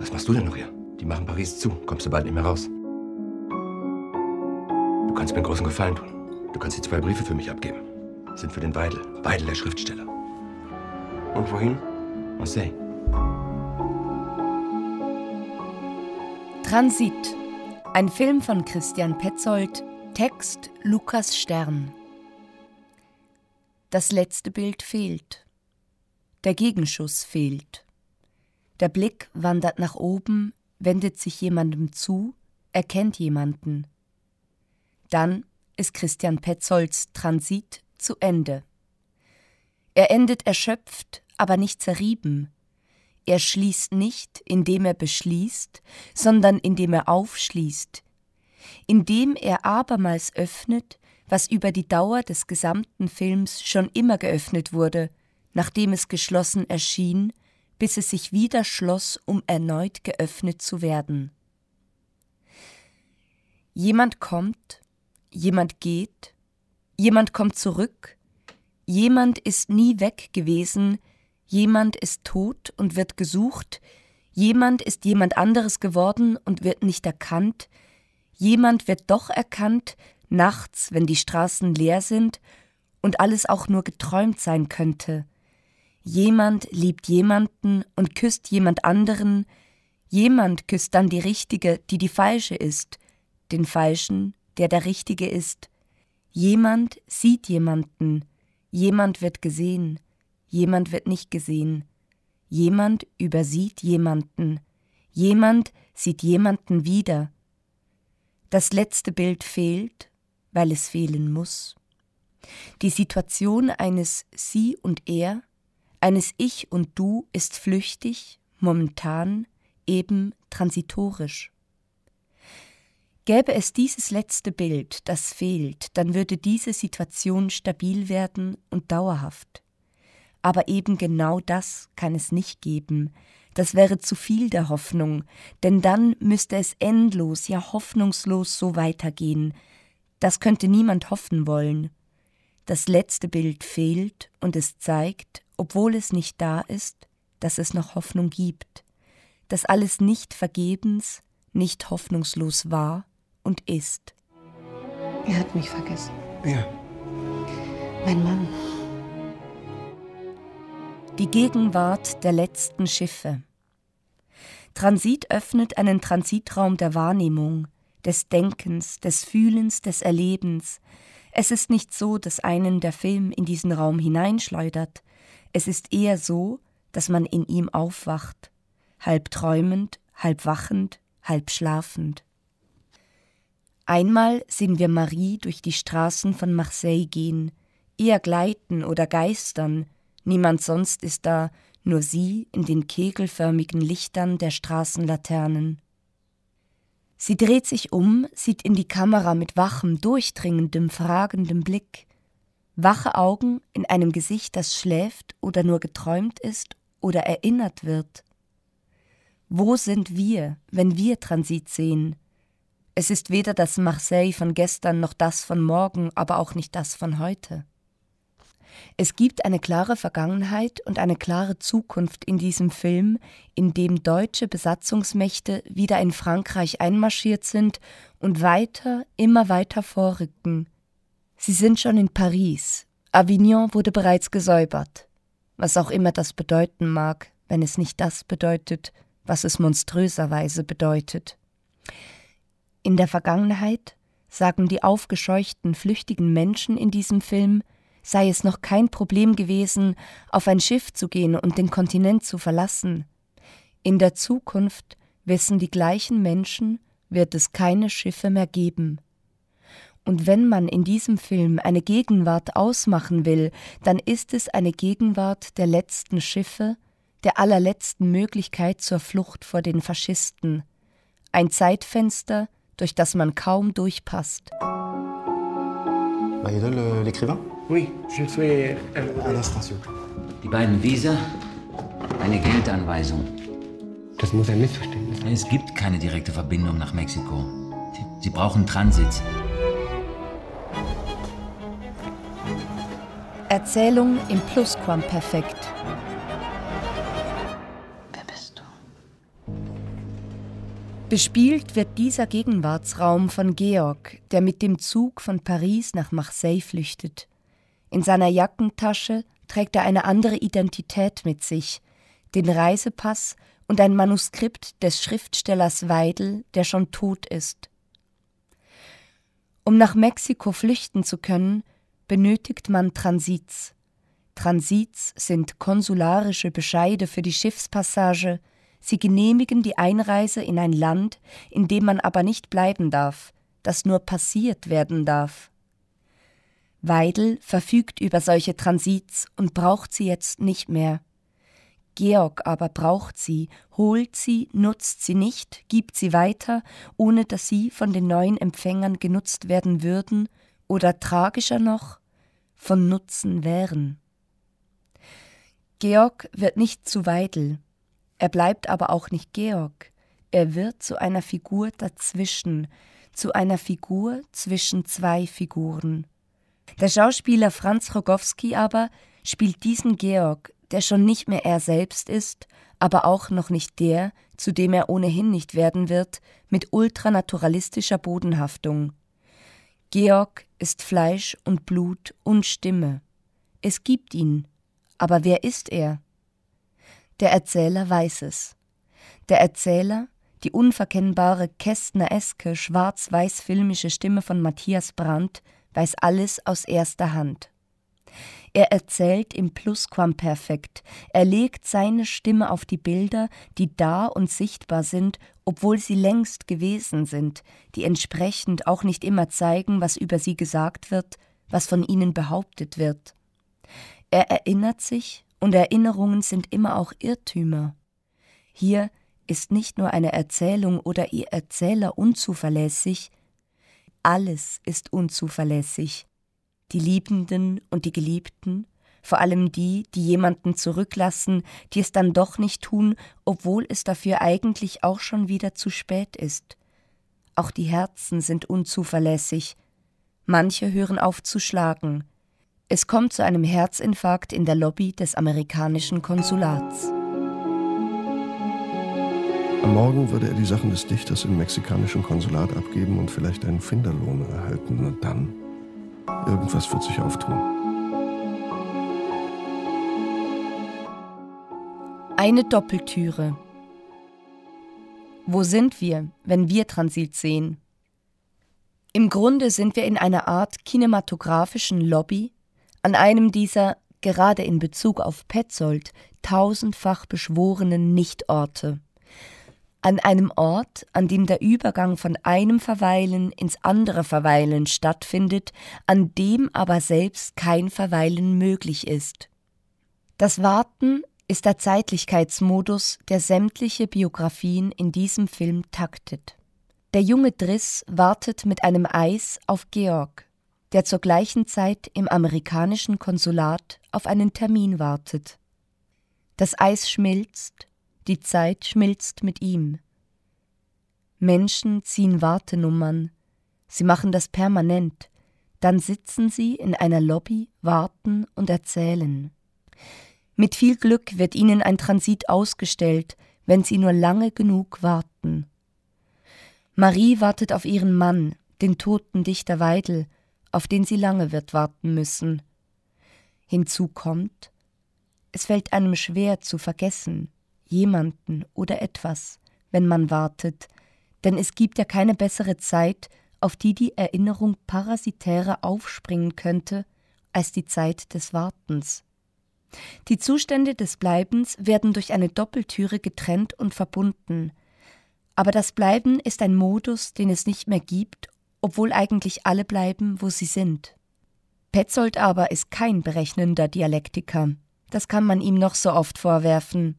Was machst du denn noch hier? Die machen Paris zu. Kommst du bald nicht mehr raus. Du kannst mir einen großen Gefallen tun. Du kannst die zwei Briefe für mich abgeben. Sind für den Weidel. Weidel, der Schriftsteller. Und wohin? Marseille. Transit. Ein Film von Christian Petzold. Text Lukas Stern. Das letzte Bild fehlt. Der Gegenschuss fehlt. Der Blick wandert nach oben, wendet sich jemandem zu, erkennt jemanden. Dann ist Christian Petzolds Transit zu Ende. Er endet erschöpft, aber nicht zerrieben. Er schließt nicht, indem er beschließt, sondern indem er aufschließt, indem er abermals öffnet, was über die Dauer des gesamten Films schon immer geöffnet wurde, nachdem es geschlossen erschien, bis es sich wieder schloss, um erneut geöffnet zu werden. Jemand kommt, jemand geht, jemand kommt zurück, jemand ist nie weg gewesen, jemand ist tot und wird gesucht, jemand ist jemand anderes geworden und wird nicht erkannt, jemand wird doch erkannt, nachts, wenn die Straßen leer sind und alles auch nur geträumt sein könnte, Jemand liebt jemanden und küsst jemand anderen, jemand küsst dann die Richtige, die die Falsche ist, den Falschen, der der Richtige ist. Jemand sieht jemanden, jemand wird gesehen, jemand wird nicht gesehen, jemand übersieht jemanden, jemand sieht jemanden wieder. Das letzte Bild fehlt, weil es fehlen muss. Die Situation eines Sie und Er eines Ich und Du ist flüchtig, momentan, eben transitorisch. Gäbe es dieses letzte Bild, das fehlt, dann würde diese Situation stabil werden und dauerhaft. Aber eben genau das kann es nicht geben, das wäre zu viel der Hoffnung, denn dann müsste es endlos, ja hoffnungslos so weitergehen. Das könnte niemand hoffen wollen. Das letzte Bild fehlt und es zeigt, obwohl es nicht da ist, dass es noch Hoffnung gibt, dass alles nicht vergebens, nicht hoffnungslos war und ist. Er hat mich vergessen. Ja. Mein Mann. Die Gegenwart der letzten Schiffe. Transit öffnet einen Transitraum der Wahrnehmung, des Denkens, des Fühlens, des Erlebens. Es ist nicht so, dass einen der Film in diesen Raum hineinschleudert, es ist eher so, dass man in ihm aufwacht, halb träumend, halb wachend, halb schlafend. Einmal sehen wir Marie durch die Straßen von Marseille gehen, eher gleiten oder geistern, niemand sonst ist da, nur sie in den kegelförmigen Lichtern der Straßenlaternen. Sie dreht sich um, sieht in die Kamera mit wachem, durchdringendem, fragendem Blick wache Augen in einem Gesicht, das schläft oder nur geträumt ist oder erinnert wird. Wo sind wir, wenn wir Transit sehen? Es ist weder das Marseille von gestern noch das von morgen, aber auch nicht das von heute. Es gibt eine klare Vergangenheit und eine klare Zukunft in diesem Film, in dem deutsche Besatzungsmächte wieder in Frankreich einmarschiert sind und weiter, immer weiter vorrücken, Sie sind schon in Paris. Avignon wurde bereits gesäubert. Was auch immer das bedeuten mag, wenn es nicht das bedeutet, was es monströserweise bedeutet. In der Vergangenheit, sagen die aufgescheuchten, flüchtigen Menschen in diesem Film, sei es noch kein Problem gewesen, auf ein Schiff zu gehen und den Kontinent zu verlassen. In der Zukunft wissen die gleichen Menschen, wird es keine Schiffe mehr geben. Und wenn man in diesem Film eine Gegenwart ausmachen will, dann ist es eine Gegenwart der letzten Schiffe, der allerletzten Möglichkeit zur Flucht vor den Faschisten. Ein Zeitfenster, durch das man kaum durchpasst. Instant, s'il Die beiden Visa, eine Geldanweisung. Das muss ein Missverständnis sein. Es gibt keine direkte Verbindung nach Mexiko. Sie brauchen Transit. Erzählung im Plusquamperfekt. Wer bist du? Bespielt wird dieser Gegenwartsraum von Georg, der mit dem Zug von Paris nach Marseille flüchtet. In seiner Jackentasche trägt er eine andere Identität mit sich, den Reisepass und ein Manuskript des Schriftstellers Weidel, der schon tot ist. Um nach Mexiko flüchten zu können, benötigt man Transits. Transits sind konsularische Bescheide für die Schiffspassage, Sie genehmigen die Einreise in ein Land, in dem man aber nicht bleiben darf, das nur passiert werden darf. Weidel verfügt über solche Transits und braucht sie jetzt nicht mehr. Georg aber braucht sie, holt sie, nutzt sie nicht, gibt sie weiter, ohne dass sie von den neuen Empfängern genutzt werden würden oder tragischer noch von Nutzen wären. Georg wird nicht zu Weidel, er bleibt aber auch nicht Georg. Er wird zu einer Figur dazwischen, zu einer Figur zwischen zwei Figuren. Der Schauspieler Franz Rogowski aber spielt diesen Georg, der schon nicht mehr er selbst ist, aber auch noch nicht der, zu dem er ohnehin nicht werden wird, mit ultranaturalistischer Bodenhaftung. Georg ist Fleisch und Blut und Stimme. Es gibt ihn. Aber wer ist er? Der Erzähler weiß es. Der Erzähler, die unverkennbare Kästner-eske schwarz-weiß-filmische Stimme von Matthias Brandt, weiß alles aus erster Hand. Er erzählt im Plusquamperfekt, er legt seine Stimme auf die Bilder, die da und sichtbar sind, obwohl sie längst gewesen sind, die entsprechend auch nicht immer zeigen, was über sie gesagt wird, was von ihnen behauptet wird. Er erinnert sich und Erinnerungen sind immer auch Irrtümer. Hier ist nicht nur eine Erzählung oder ihr Erzähler unzuverlässig, alles ist unzuverlässig. Die Liebenden und die Geliebten, vor allem die, die jemanden zurücklassen, die es dann doch nicht tun, obwohl es dafür eigentlich auch schon wieder zu spät ist. Auch die Herzen sind unzuverlässig. Manche hören auf zu schlagen, es kommt zu einem Herzinfarkt in der Lobby des amerikanischen Konsulats. Am Morgen würde er die Sachen des Dichters im mexikanischen Konsulat abgeben und vielleicht einen Finderlohn erhalten. Und dann, irgendwas wird sich auftun. Eine Doppeltüre. Wo sind wir, wenn wir Transit sehen? Im Grunde sind wir in einer Art kinematografischen Lobby, an einem dieser, gerade in Bezug auf Petzold, tausendfach beschworenen Nichtorte. An einem Ort, an dem der Übergang von einem Verweilen ins andere Verweilen stattfindet, an dem aber selbst kein Verweilen möglich ist. Das Warten ist der Zeitlichkeitsmodus, der sämtliche Biografien in diesem Film taktet. Der junge Driss wartet mit einem Eis auf Georg, der zur gleichen Zeit im amerikanischen Konsulat auf einen Termin wartet. Das Eis schmilzt, die Zeit schmilzt mit ihm. Menschen ziehen Wartenummern, sie machen das permanent, dann sitzen sie in einer Lobby, warten und erzählen. Mit viel Glück wird ihnen ein Transit ausgestellt, wenn sie nur lange genug warten. Marie wartet auf ihren Mann, den toten Dichter Weidel, auf den sie lange wird warten müssen. Hinzu kommt, es fällt einem schwer zu vergessen, jemanden oder etwas, wenn man wartet, denn es gibt ja keine bessere Zeit, auf die die Erinnerung parasitärer aufspringen könnte, als die Zeit des Wartens. Die Zustände des Bleibens werden durch eine Doppeltüre getrennt und verbunden, aber das Bleiben ist ein Modus, den es nicht mehr gibt obwohl eigentlich alle bleiben, wo sie sind. Petzold aber ist kein berechnender Dialektiker. Das kann man ihm noch so oft vorwerfen.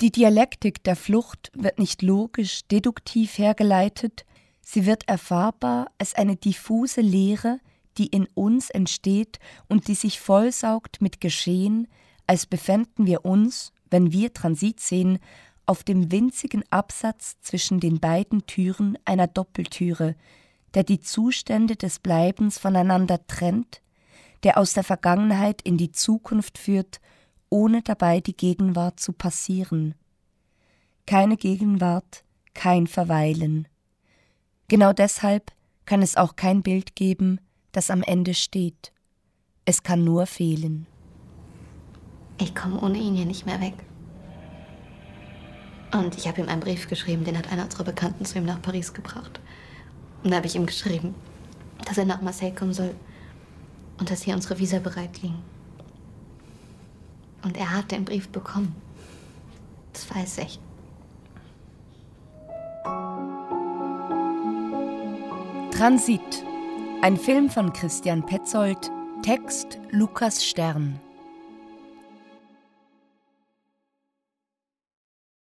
Die Dialektik der Flucht wird nicht logisch, deduktiv hergeleitet, sie wird erfahrbar als eine diffuse Lehre, die in uns entsteht und die sich vollsaugt mit Geschehen, als befänden wir uns, wenn wir Transit sehen, auf dem winzigen Absatz zwischen den beiden Türen einer Doppeltüre, der die Zustände des Bleibens voneinander trennt, der aus der Vergangenheit in die Zukunft führt, ohne dabei die Gegenwart zu passieren. Keine Gegenwart, kein Verweilen. Genau deshalb kann es auch kein Bild geben, das am Ende steht. Es kann nur fehlen. Ich komme ohne ihn hier nicht mehr weg. Und ich habe ihm einen Brief geschrieben, den hat einer unserer Bekannten zu ihm nach Paris gebracht. Und da habe ich ihm geschrieben, dass er nach Marseille kommen soll und dass hier unsere Visa bereit liegen. Und er hat den Brief bekommen. Das weiß ich. Transit. Ein Film von Christian Petzold. Text Lukas Stern.